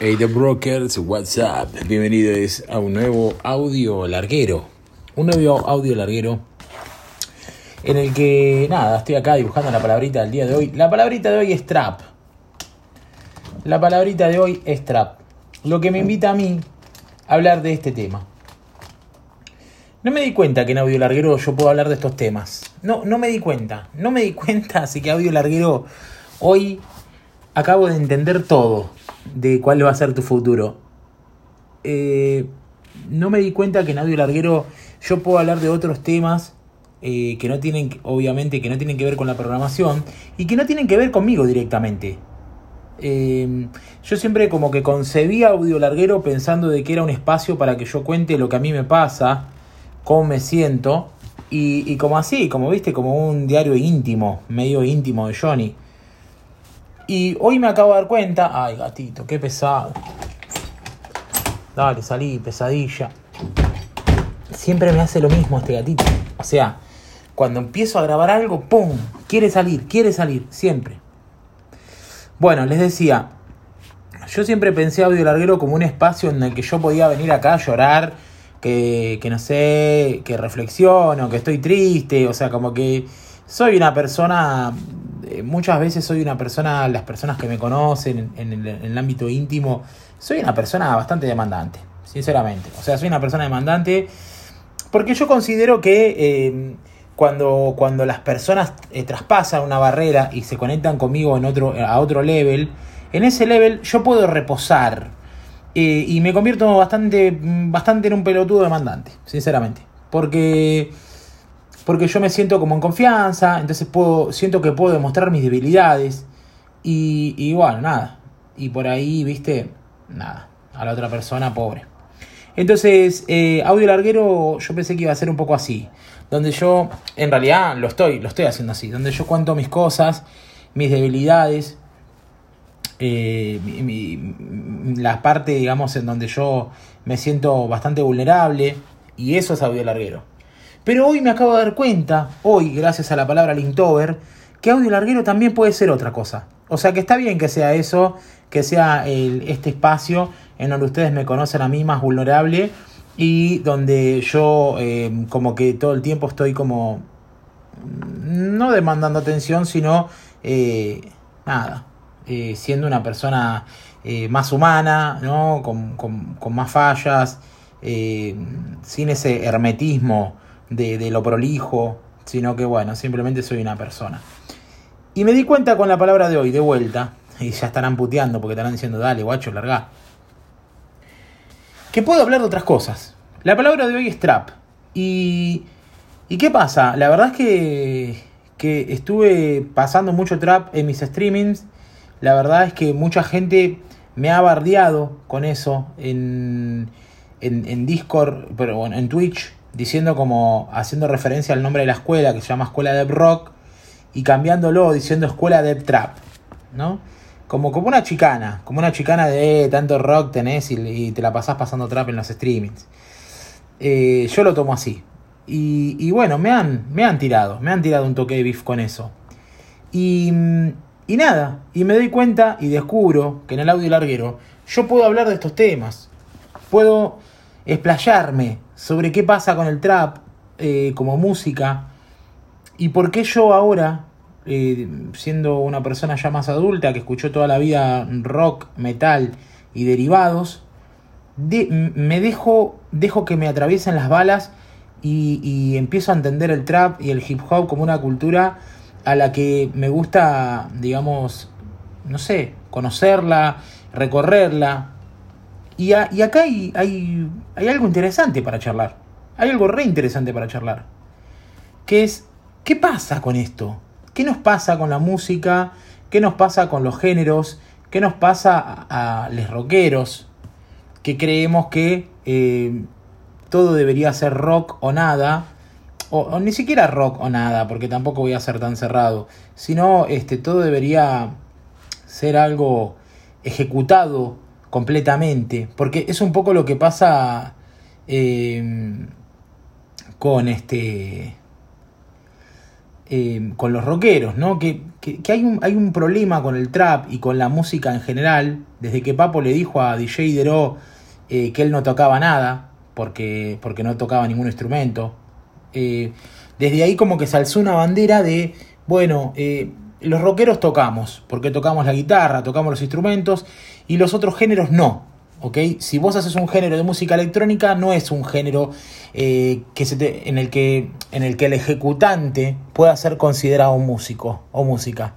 Hey The Brokers, what's up? Bienvenidos a un nuevo audio larguero. Un nuevo audio larguero en el que, nada, estoy acá dibujando la palabrita del día de hoy. La palabrita de hoy es trap. La palabrita de hoy es trap. Lo que me invita a mí a hablar de este tema. No me di cuenta que en audio larguero yo puedo hablar de estos temas. No, no me di cuenta. No me di cuenta, así que audio larguero hoy acabo de entender todo de cuál va a ser tu futuro. Eh, no me di cuenta que en audio larguero yo puedo hablar de otros temas eh, que no tienen, obviamente, que no tienen que ver con la programación y que no tienen que ver conmigo directamente. Eh, yo siempre como que concebía audio larguero pensando de que era un espacio para que yo cuente lo que a mí me pasa, cómo me siento y, y como así, como viste, como un diario íntimo, medio íntimo de Johnny. Y hoy me acabo de dar cuenta. Ay, gatito, qué pesado. Dale, salí, pesadilla. Siempre me hace lo mismo este gatito. O sea, cuando empiezo a grabar algo, ¡pum! Quiere salir, quiere salir, siempre. Bueno, les decía, yo siempre pensé Audio Larguero como un espacio en el que yo podía venir acá a llorar, que, que no sé, que reflexiono, que estoy triste, o sea, como que soy una persona eh, muchas veces soy una persona, las personas que me conocen en, el, ámbito íntimo, soy una persona bastante demandante, sinceramente. O sea, soy una persona demandante porque yo considero que eh, cuando, cuando las personas eh, traspasan una barrera y se conectan conmigo en otro, a otro level, en ese level yo puedo reposar y me convierto bastante, bastante en un pelotudo demandante, sinceramente. Porque porque yo me siento como en confianza, entonces puedo, siento que puedo demostrar mis debilidades y, bueno, nada, y por ahí, viste, nada, a la otra persona pobre. Entonces, eh, audio larguero yo pensé que iba a ser un poco así, donde yo, en realidad lo estoy, lo estoy haciendo así, donde yo cuento mis cosas, mis debilidades, eh, la parte, digamos, en donde yo me siento bastante vulnerable, y eso es audio larguero. Pero hoy me acabo de dar cuenta, hoy, gracias a la palabra Linktober, que audio larguero también puede ser otra cosa. O sea que está bien que sea eso, que sea este espacio en donde ustedes me conocen a mí más vulnerable y donde yo eh, como que todo el tiempo estoy como no demandando atención, sino eh, nada, eh, siendo una persona más humana, ¿no? con más fallas, sin ese hermetismo de, lo prolijo, sino que bueno, simplemente soy una persona. Y me di cuenta con la palabra de hoy, de vuelta, y ya estarán puteando porque estarán diciendo, dale, guacho, larga. Que puedo hablar de otras cosas. La palabra de hoy es trap. Y, ¿y qué pasa? La verdad es que, que estuve pasando mucho trap en mis streamings. La verdad es que mucha gente me ha bardeado con eso en, en, en Discord, pero bueno, en Twitch diciendo como haciendo referencia al nombre de la escuela que se llama Escuela de Rock y cambiándolo diciendo Escuela de Trap, ¿no? Como, como una chicana, como una chicana de eh, tanto rock tenés y, te la pasás pasando trap en los streamings. Eh, yo lo tomo así. Y, bueno, me han, me han tirado, me han tirado un toque de beef con eso. Y, y nada, y me doy cuenta y descubro que en el audio larguero yo puedo hablar de estos temas. Puedo explayarme sobre qué pasa con el trap eh, como música y por qué yo ahora, eh, siendo una persona ya más adulta que escuchó toda la vida rock, metal y derivados, me dejo, dejo que me atraviesen las balas y, y empiezo a entender el trap y el hip hop como una cultura a la que me gusta, digamos, no sé, conocerla, recorrerla, y, acá hay, algo interesante para charlar. Hay algo re interesante para charlar. Que es, ¿qué pasa con esto? ¿Qué nos pasa con la música? ¿Qué nos pasa con los géneros? ¿Qué nos pasa a, los rockeros? Que creemos que eh, todo debería ser rock o nada. O, ni siquiera rock o nada, porque tampoco voy a ser tan cerrado. Sino este, todo debería ser algo ejecutado completamente, porque es un poco lo que pasa eh, con este... eh, con los rockeros, ¿no? Que, hay, un, hay un problema con el trap y con la música en general, desde que Papo le dijo a DJ Dero eh, que él no tocaba nada, porque, porque no tocaba ningún instrumento. Desde ahí como que se alzó una bandera de, bueno, los rockeros tocamos, porque tocamos la guitarra, tocamos los instrumentos, y los otros géneros no. Si vos haces un género de música electrónica, no es un género eh, que se en, el que, en el que el ejecutante pueda ser considerado un músico o música.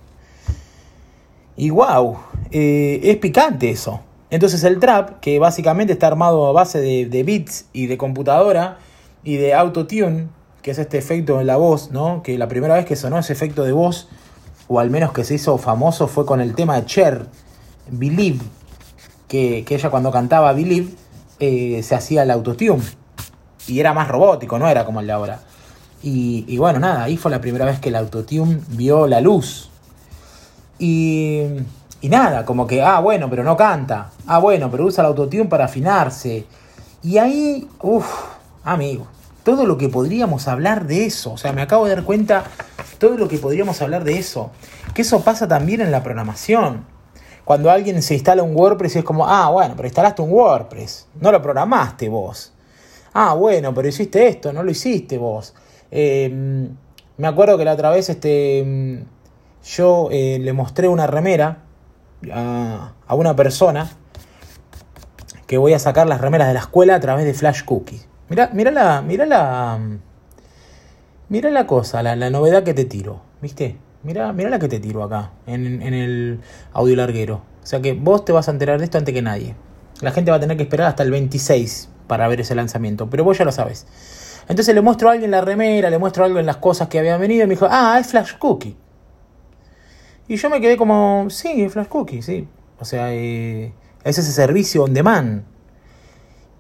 Y wow, eh, es picante eso. Entonces el trap, que básicamente está armado a base de, de beats y de computadora y de autotune, que es este efecto en la voz, ¿no? Que la primera vez que sonó ese efecto de voz, o al menos que se hizo famoso, fue con el tema de Cher, Believe, que, ella cuando cantaba Believe eh, se hacía el autotune. Y era más robótico, no era como el de ahora. Y, bueno, nada, ahí fue la primera vez que el autotune vio la luz. Y, y nada, como que, ah, bueno, pero no canta. Ah, bueno, pero usa el autotune para afinarse. Y ahí, uff, amigo, todo lo que podríamos hablar de eso. O sea, me acabo de dar cuenta todo lo que podríamos hablar de eso. Que eso pasa también en la programación cuando alguien se instala un WordPress y es como, ah, bueno, pero instalaste un WordPress, no lo programaste vos. Ah, bueno, pero hiciste esto, no lo hiciste vos. Em, me acuerdo que la otra vez este, yo eh, le mostré una remera a, una persona que voy a sacar las remeras de la escuela a través de Flash Cookie. Mira, mira la, mira la, mira la cosa, la, la novedad que te tiro, ¿viste? Mira, mira la que te tiro acá, en, el audio larguero. O sea que vos te vas a enterar de esto antes que nadie. La gente va a tener que esperar hasta el 26 para ver ese lanzamiento, pero vos ya lo sabes. Entonces le muestro a alguien la remera, le muestro algo en las cosas que habían venido y me dijo, ah, es Flash Cookie. Y yo me quedé como, sí, Flash Cookie, sí. O sea, eh, es ese servicio on demand.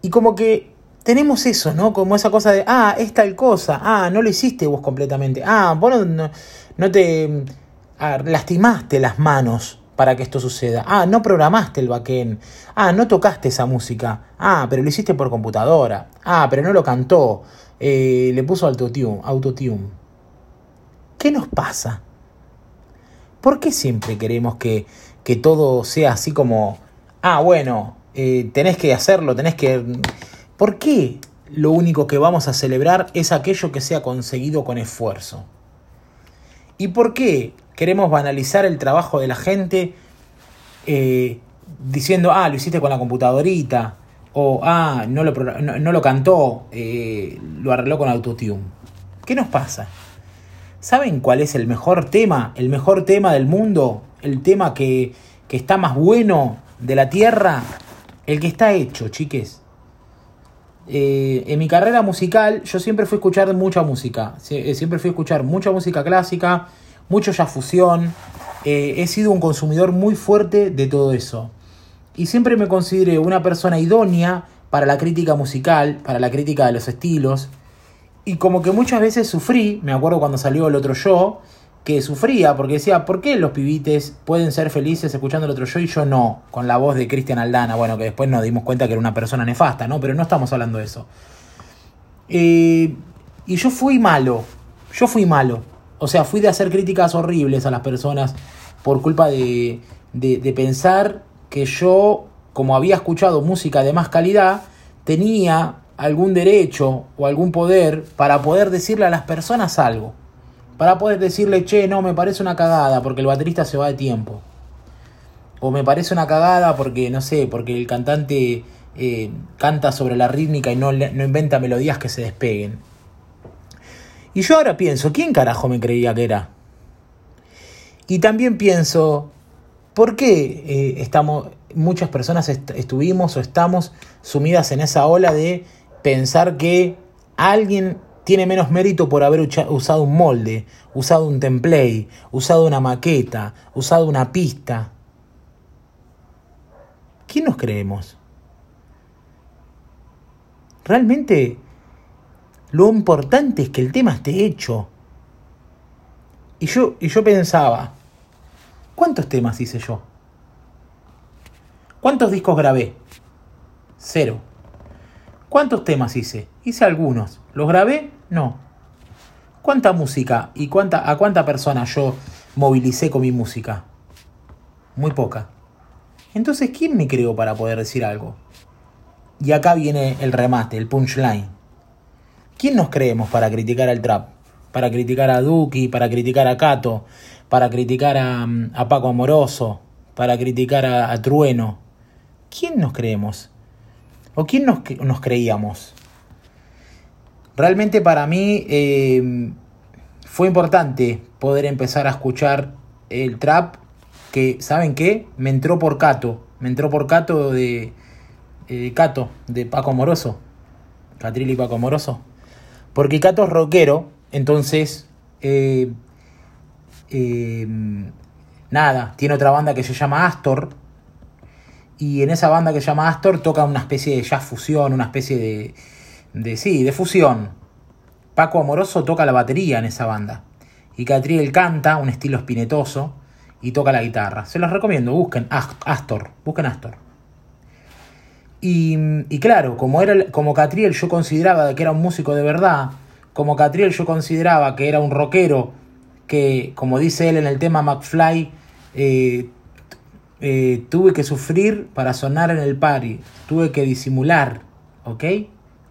Y como que tenemos eso, ¿no? Como esa cosa de, ah, es tal cosa, ah, no lo hiciste vos completamente, ah, vos no no te lastimaste las manos para que esto suceda. Ah, no programaste el backend. Ah, no tocaste esa música. Ah, pero lo hiciste por computadora. Ah, pero no lo cantó. Eh, le puso autotune, autotune. ¿Qué nos pasa? ¿Por qué siempre queremos que, que todo sea así como, ah, bueno, eh, tenés que hacerlo, tenés que... ¿Por qué lo único que vamos a celebrar es aquello que sea conseguido con esfuerzo? ¿Y por qué queremos banalizar el trabajo de la gente eh, diciendo, ah, lo hiciste con la computadorita? O, ah, no lo, no, lo cantó, eh, lo arregló con autotune. ¿Qué nos pasa? ¿Saben cuál es el mejor tema? El mejor tema del mundo. El tema que, que está más bueno de la tierra. El que está hecho, chiques. Eh, en mi carrera musical yo siempre fui a escuchar mucha música, eh, siempre fui a escuchar mucha música clásica, mucho ya fusión, eh, he sido un consumidor muy fuerte de todo eso. Y siempre me consideré una persona idónea para la crítica musical, para la crítica de los estilos. Y como que muchas veces sufrí, me acuerdo cuando salió el otro yo, que sufría porque decía, ¿por qué los pibites pueden ser felices escuchando el otro yo y yo no? Con la voz de Cristian Aldana, bueno, que después nos dimos cuenta que era una persona nefasta, ¿no? Pero no estamos hablando de eso. Eh, y yo fui malo, yo fui malo. O sea, fui de hacer críticas horribles a las personas por culpa de, de, de pensar que yo, como había escuchado música de más calidad, tenía algún derecho o algún poder para poder decirle a las personas algo para poder decirle, che, no, me parece una cagada porque el baterista se va de tiempo. O me parece una cagada porque, no sé, porque el cantante eh, canta sobre la rítmica y no, no inventa melodías que se despeguen. Y yo ahora pienso, ¿quién carajo me creía que era? Y también pienso, ¿por qué eh, estamos, muchas personas estuvimos o estamos sumidas en esa ola de pensar que alguien tiene menos mérito por haber usado un molde, usado un template, usado una maqueta, usado una pista. ¿Quién nos creemos? Realmente lo importante es que el tema esté hecho. Y yo, y yo pensaba, ¿cuántos temas hice yo? ¿Cuántos discos grabé? Cero. ¿Cuántos temas hice? Hice algunos. ¿Los grabé? No. ¿Cuánta música y cuánta, a cuánta persona yo movilicé con mi música? Muy poca. Entonces, ¿quién me creó para poder decir algo? Y acá viene el remate, el punchline. ¿Quién nos creemos para criticar al trap? Para criticar a Duki, para criticar a Cato, para criticar a, a Paco Amoroso, para criticar a, Trueno. ¿Quién nos creemos? ¿O quién nos, creíamos? Realmente para mí eh, fue importante poder empezar a escuchar el trap que, ¿saben qué? Me entró por Cato. Me entró por Cato de, eh, Cato, de Paco Moroso. Catril y Paco Moroso. Porque Cato es rockero, entonces... Eh, eh, nada, tiene otra banda que se llama Astor. Y en esa banda que se llama Astor toca una especie de jazz fusión, una especie de... de sí, de fusión. Paco Amoroso toca la batería en esa banda. Y Catriel canta, un estilo espinetoso y toca la guitarra. Se los recomiendo, busquen Astor, busquen Astor. Y, y claro, como, era, como Catriel yo consideraba que era un músico de verdad, como Catriel yo consideraba que era un rockero que, como dice él en el tema McFly, eh, eh, tuve que sufrir para sonar en el party, tuve que disimular, ¿ok?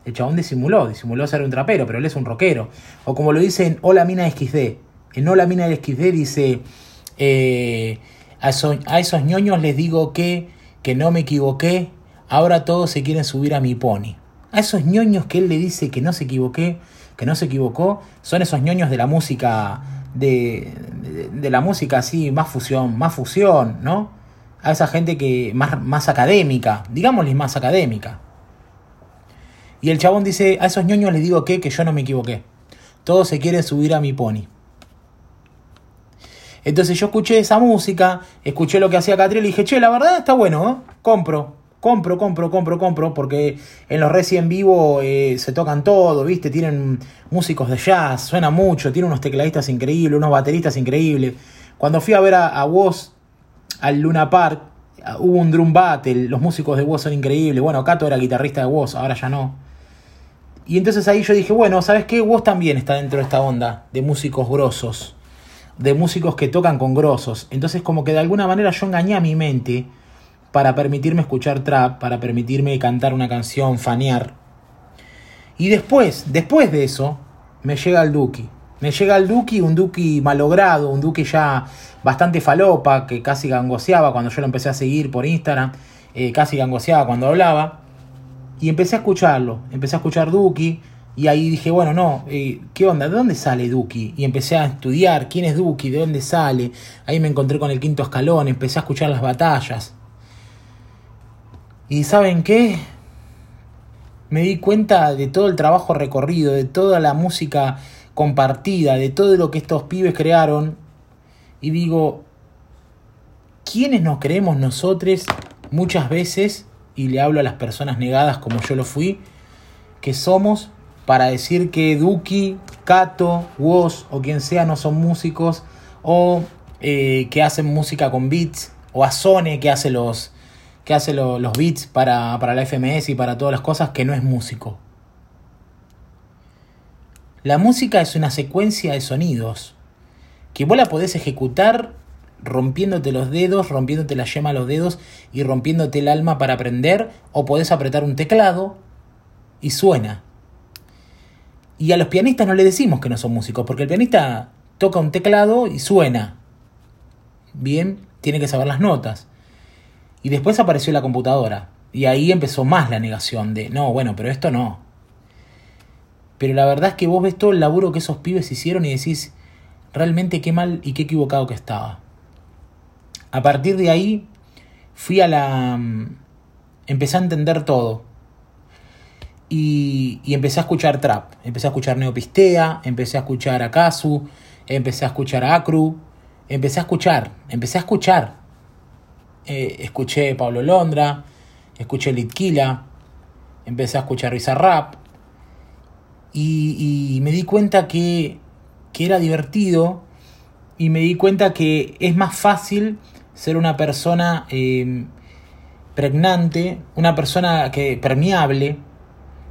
El chabón disimuló, disimuló ser un trapero, pero él es un rockero. O como lo dice en Hola Mina XD. En Hola Mina XD dice, eh, a, esos, ñoños les digo que, que no me equivoqué, ahora todos se quieren subir a mi pony. A esos ñoños que él le dice que no se equivoqué, que no se equivocó, son esos ñoños de la música, de, de, la música así, más fusión, más fusión, ¿no? A esa gente que más, más académica, digámosles más académica. Y el chabón dice, a esos ñoños les digo que, que yo no me equivoqué. Todos se quieren subir a mi pony. Entonces yo escuché esa música, escuché lo que hacía Catriel y dije, che, la verdad está bueno, ¿eh? compro, compro, compro, compro, compro, porque en los Reci en vivo eh, se tocan todo, ¿viste? Tienen músicos de jazz, suena mucho, tienen unos tecladistas increíbles, unos bateristas increíbles. Cuando fui a ver a, a al Luna Park, hubo un drum battle, los músicos de Woz son increíbles. Bueno, Cato era guitarrista de Woz, ahora ya no. Y entonces ahí yo dije, bueno, ¿sabes qué? Woz también está dentro de esta onda de músicos grosos de músicos que tocan con grosos. Entonces como que de alguna manera yo engañé a mi mente para permitirme escuchar trap, para permitirme cantar una canción, fanear. Y después, después de eso, me llega el Duki. Me llega el Duki, un Duki malogrado, un Duki ya bastante falopa, que casi gangoseaba cuando yo lo empecé a seguir por Instagram, eh, casi gangoseaba cuando hablaba. Y empecé a escucharlo, empecé a escuchar Duki, y ahí dije, bueno, no, eh, ¿qué onda? ¿De dónde sale Duki? Y empecé a estudiar quién es Duki, de dónde sale. Ahí me encontré con el quinto escalón, empecé a escuchar las batallas. Y ¿saben qué? Me di cuenta de todo el trabajo recorrido, de toda la música compartida, de todo lo que estos pibes crearon. Y digo, ¿quiénes nos creemos nosotros muchas veces? Y le hablo a las personas negadas como yo lo fui, que somos para decir que Duki, Kato, Woz o quien sea no son músicos o eh, que hacen música con beats o a Sone que hace los que hace los beats para, para la FMS y para todas las cosas que no es músico. La música es una secuencia de sonidos que vos la podés ejecutar rompiéndote los dedos, rompiéndote la yema a los dedos y rompiéndote el alma para aprender, o podés apretar un teclado y suena. Y a los pianistas no le decimos que no son músicos, porque el pianista toca un teclado y suena. Bien, tiene que saber las notas. Y después apareció la computadora. Y ahí empezó más la negación de, no, bueno, pero esto no. Pero la verdad es que vos ves todo el laburo que esos pibes hicieron y decís, realmente qué mal y qué equivocado que estaba. A partir de ahí, fui a la... Mm, empecé a entender todo. Y, empecé a escuchar trap. Empecé a escuchar Neopistea, empecé a escuchar a empecé a escuchar a Acru, empecé a escuchar, empecé a escuchar. Eh, escuché Pablo Londra, escuché Litquila, empecé a escuchar Rap y, me di cuenta que, que era divertido y me di cuenta que es más fácil ser una persona eh, pregnante, una persona que permeable,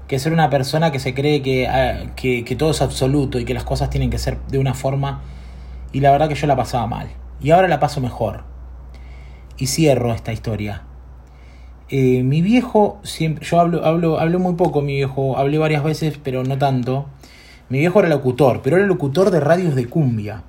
que ser una persona que se cree que, ah, que, que todo es absoluto y que las cosas tienen que ser de una forma. Y la verdad que yo la pasaba mal. Y ahora la paso mejor. Y cierro esta historia. Eh, mi viejo, siempre, yo hablo, hablo, hablo muy poco, mi viejo, hablé varias veces, pero no tanto. Mi viejo era locutor, pero era locutor de radios de cumbia.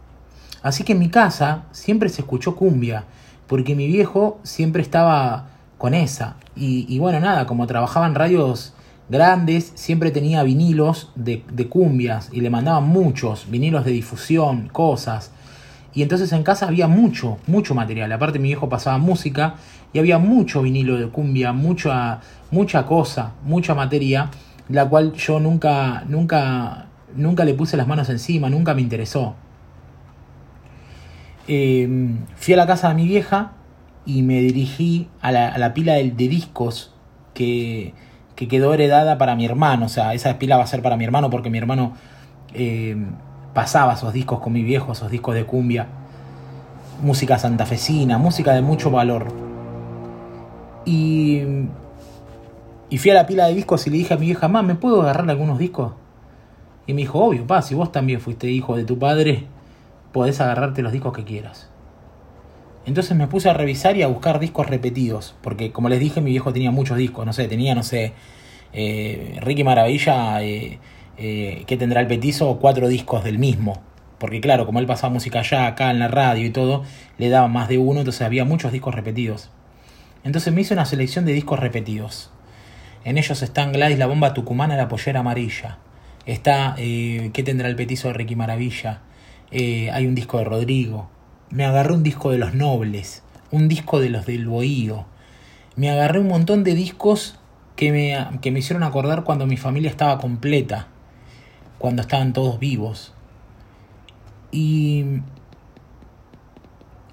Así que en mi casa siempre se escuchó cumbia, porque mi viejo siempre estaba con esa. Y, y bueno, nada, como trabajaba en radios grandes, siempre tenía vinilos de, de cumbias y le mandaban muchos, vinilos de difusión, cosas. Y entonces en casa había mucho, mucho material. Aparte mi viejo pasaba música y había mucho vinilo de cumbia, mucha, mucha cosa, mucha materia, la cual yo nunca, nunca, nunca le puse las manos encima, nunca me interesó. Em, fui a la casa de mi vieja y me dirigí a la, pila de, discos que, que, quedó heredada para mi hermano. O sea, esa pila va a ser para mi hermano porque mi hermano em, pasaba esos discos con mi viejo, esos discos de cumbia. Música santafesina, música de mucho valor. Y, y fui a la pila de discos y le dije a mi vieja, mamá, ¿me puedo agarrar algunos discos? Y me dijo, obvio, pa, si vos también fuiste hijo de tu padre, podés agarrarte los discos que quieras. Entonces me puse a revisar y a buscar discos repetidos, porque como les dije, mi viejo tenía muchos discos, no sé, tenía, no sé, eh, Ricky Maravilla, eh, eh, ¿qué tendrá el petizo? Cuatro discos del mismo. Porque claro, como él pasaba música allá, acá en la radio y todo, le daba más de uno, entonces había muchos discos repetidos. Entonces me hice una selección de discos repetidos. En ellos están Gladys la bomba tucumana, la pollera amarilla. Está eh, ¿Qué tendrá el petizo de Ricky Maravilla? Eh, hay un disco de Rodrigo. Me agarré un disco de los nobles. Un disco de los del Bohío. Me agarré un montón de discos que me, que me hicieron acordar cuando mi familia estaba completa. Cuando estaban todos vivos. Y,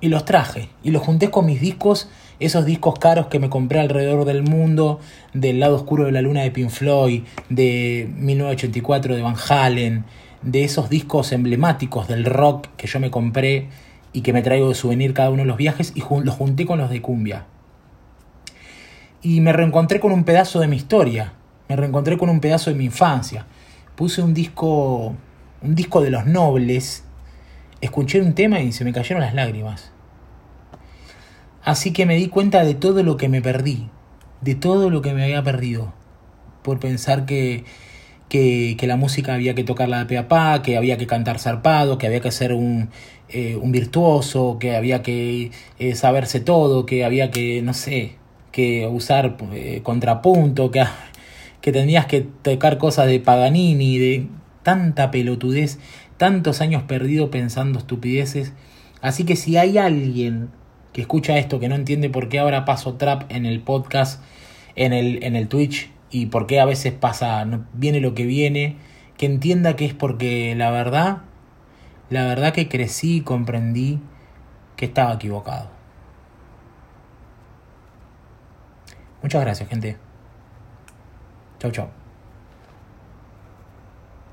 y los traje. Y los junté con mis discos esos discos caros que me compré alrededor del mundo, del lado oscuro de la luna de Pink Floyd, de 1984 de Van Halen, de esos discos emblemáticos del rock que yo me compré y que me traigo de souvenir cada uno de los viajes y los junté con los de cumbia. Y me reencontré con un pedazo de mi historia, me reencontré con un pedazo de mi infancia. Puse un disco, un disco de los nobles, escuché un tema y se me cayeron las lágrimas. Así que me di cuenta de todo lo que me perdí, de todo lo que me había perdido, por pensar que, que, la música había que tocarla de pe a pa, que había que cantar zarpado, que había que ser un, eh, un virtuoso, que había que eh, saberse todo, que había que, no sé, que usar eh, contrapunto, que, que tenías que tocar cosas de Paganini, de tanta pelotudez, tantos años perdidos pensando estupideces. Así que si hay alguien que escucha esto, que no entiende por qué ahora paso trap en el podcast, en el, en el Twitch, y por qué a veces pasa, viene lo que viene, que entienda que es porque la verdad, la verdad que crecí y comprendí que estaba equivocado. Muchas gracias, gente. 周总。